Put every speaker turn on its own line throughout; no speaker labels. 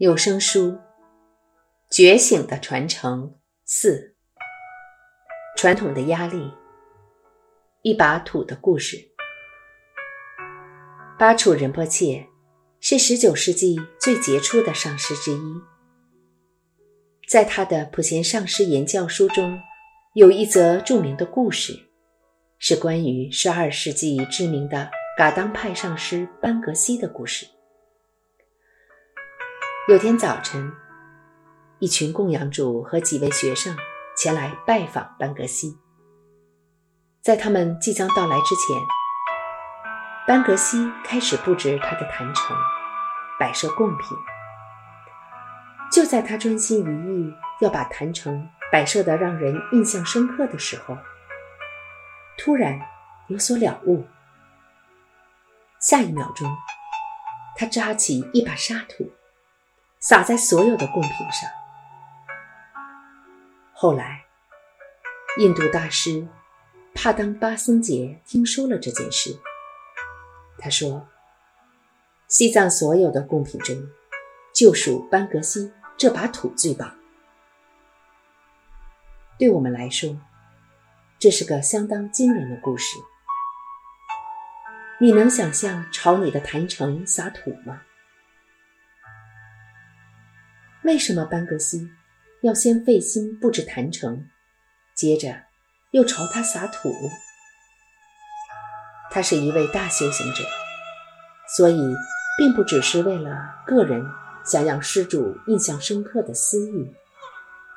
有声书《觉醒的传承四》，传统的压力，一把土的故事。巴楚仁波切是十九世纪最杰出的上师之一，在他的普贤上师言教书中，有一则著名的故事，是关于十二世纪知名的噶当派上师班格西的故事。有天早晨，一群供养主和几位学生前来拜访班格西。在他们即将到来之前，班格西开始布置他的坛城，摆设贡品。就在他专心一意要把坛城摆设得让人印象深刻的时候，突然有所了悟。下一秒钟，他抓起一把沙土。洒在所有的贡品上。后来，印度大师帕当巴僧杰听说了这件事，他说：“西藏所有的贡品中，就属班格西这把土最棒。”对我们来说，这是个相当惊人的故事。你能想象朝你的坛城撒土吗？为什么班格西要先费心布置坛城，接着又朝他撒土？他是一位大修行者，所以并不只是为了个人想让施主印象深刻的私欲，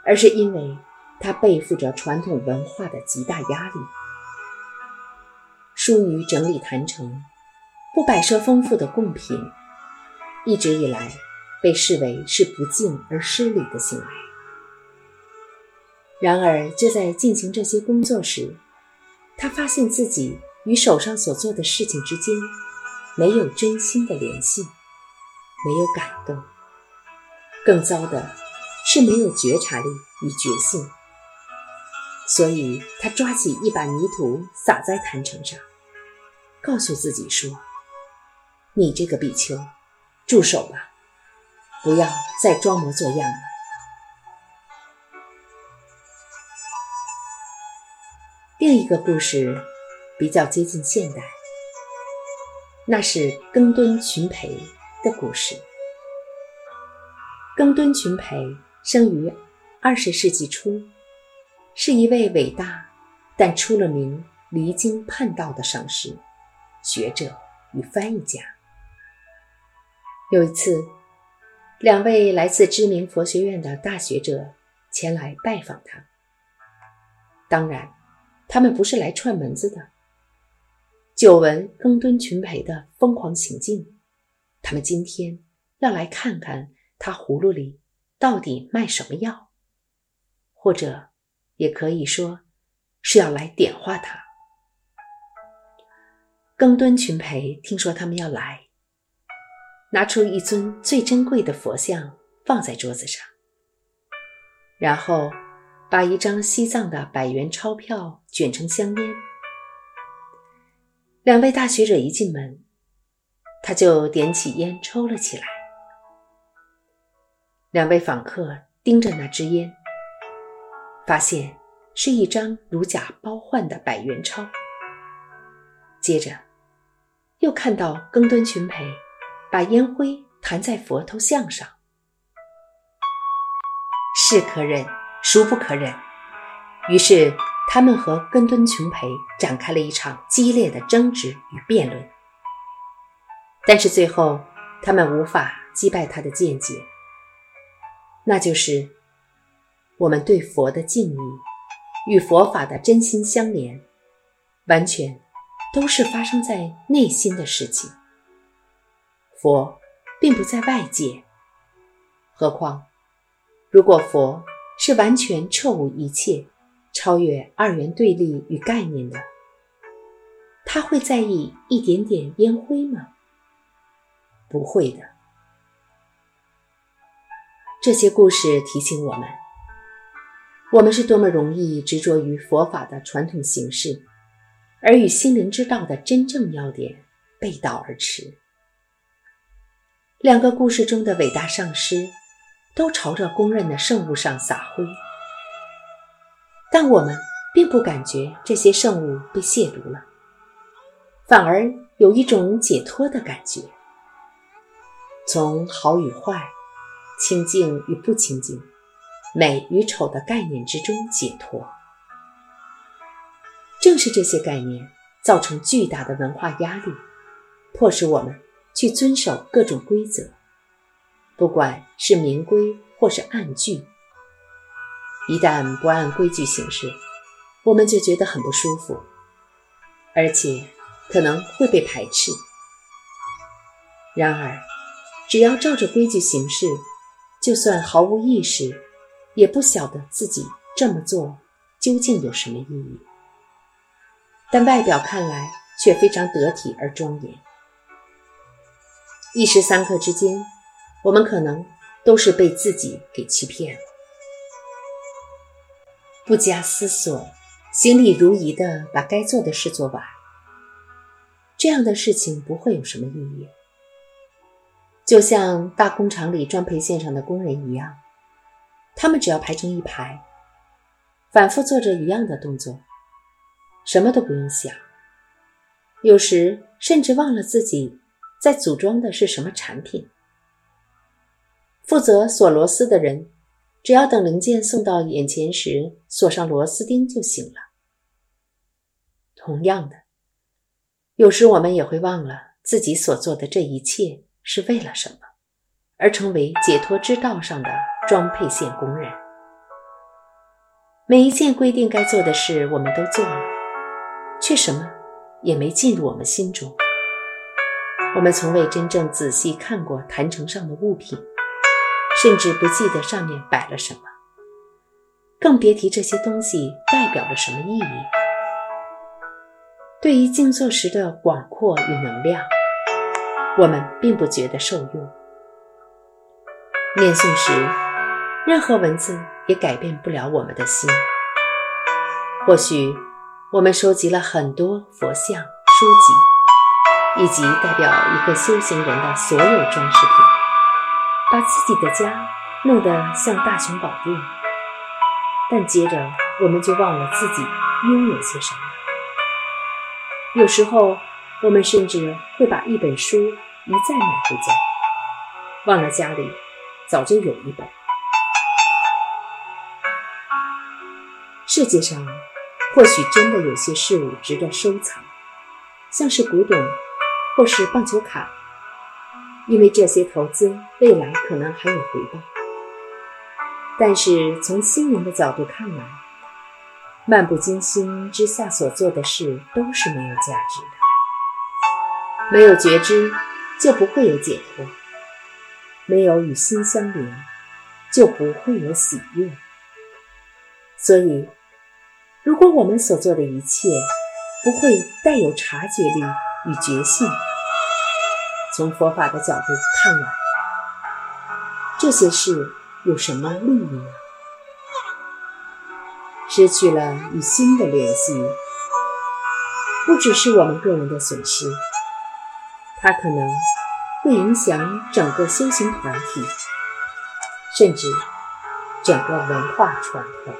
而是因为他背负着传统文化的极大压力。疏于整理坛城，不摆设丰富的贡品，一直以来。被视为是不敬而失礼的行为。然而，就在进行这些工作时，他发现自己与手上所做的事情之间没有真心的联系，没有感动。更糟的是，没有觉察力与觉性。所以他抓起一把泥土撒在坛城上，告诉自己说：“你这个比丘，住手吧。”不要再装模作样了。另一个故事比较接近现代，那是耕敦群培的故事。耕敦群培生于二十世纪初，是一位伟大但出了名离经叛道的上师、学者与翻译家。有一次。两位来自知名佛学院的大学者前来拜访他。当然，他们不是来串门子的。久闻耕敦群培的疯狂行径，他们今天要来看看他葫芦里到底卖什么药，或者也可以说是要来点化他。耕敦群培听说他们要来。拿出一尊最珍贵的佛像放在桌子上，然后把一张西藏的百元钞票卷成香烟。两位大学者一进门，他就点起烟抽了起来。两位访客盯着那支烟，发现是一张如假包换的百元钞。接着，又看到耕敦群培。把烟灰弹在佛头像上，是可忍，孰不可忍？于是他们和根敦琼培展开了一场激烈的争执与辩论。但是最后，他们无法击败他的见解，那就是我们对佛的敬意与佛法的真心相连，完全都是发生在内心的事情。佛并不在外界，何况，如果佛是完全彻悟一切、超越二元对立与概念的，他会在意一点点烟灰吗？不会的。这些故事提醒我们，我们是多么容易执着于佛法的传统形式，而与心灵之道的真正要点背道而驰。两个故事中的伟大上师都朝着公认的圣物上撒灰，但我们并不感觉这些圣物被亵渎了，反而有一种解脱的感觉，从好与坏、清净与不清净、美与丑的概念之中解脱。正是这些概念造成巨大的文化压力，迫使我们去遵守各种规则，不管是明规或是暗矩。一旦不按规矩行事，我们就觉得很不舒服，而且可能会被排斥。然而，只要照着规矩行事，就算毫无意识，也不晓得自己这么做究竟有什么意义。但外表看来却非常得体而庄严。一时三刻之间，我们可能都是被自己给欺骗了。不加思索，行礼如仪的把该做的事做完，这样的事情不会有什么意义。就像大工厂里装配线上的工人一样，他们只要排成一排，反复做着一样的动作。什么都不用想，有时甚至忘了自己在组装的是什么产品。负责锁螺丝的人，只要等零件送到眼前时锁上螺丝钉就行了。同样的，有时我们也会忘了自己所做的这一切是为了什么，而成为解脱之道上的装配线工人。每一件规定该做的事，我们都做了。却什么也没进入我们心中。我们从未真正仔细看过坛城上的物品，甚至不记得上面摆了什么，更别提这些东西代表了什么意义。对于静坐时的广阔与能量，我们并不觉得受用。念诵时，任何文字也改变不了我们的心。或许。我们收集了很多佛像、书籍，以及代表一个修行人的所有装饰品，把自己的家弄得像大雄宝殿。但接着，我们就忘了自己拥有些什么。有时候，我们甚至会把一本书一再买回家，忘了家里早就有一本。世界上。或许真的有些事物值得收藏，像是古董或是棒球卡，因为这些投资未来可能还有回报。但是从心灵的角度看来，漫不经心之下所做的事都是没有价值的。没有觉知，就不会有解脱；没有与心相连，就不会有喜悦。所以。如果我们所做的一切不会带有察觉力与觉性，从佛法的角度看来，这些事有什么利益呢？失去了与心的联系，不只是我们个人的损失，它可能会影响整个修行团体，甚至整个文化传统。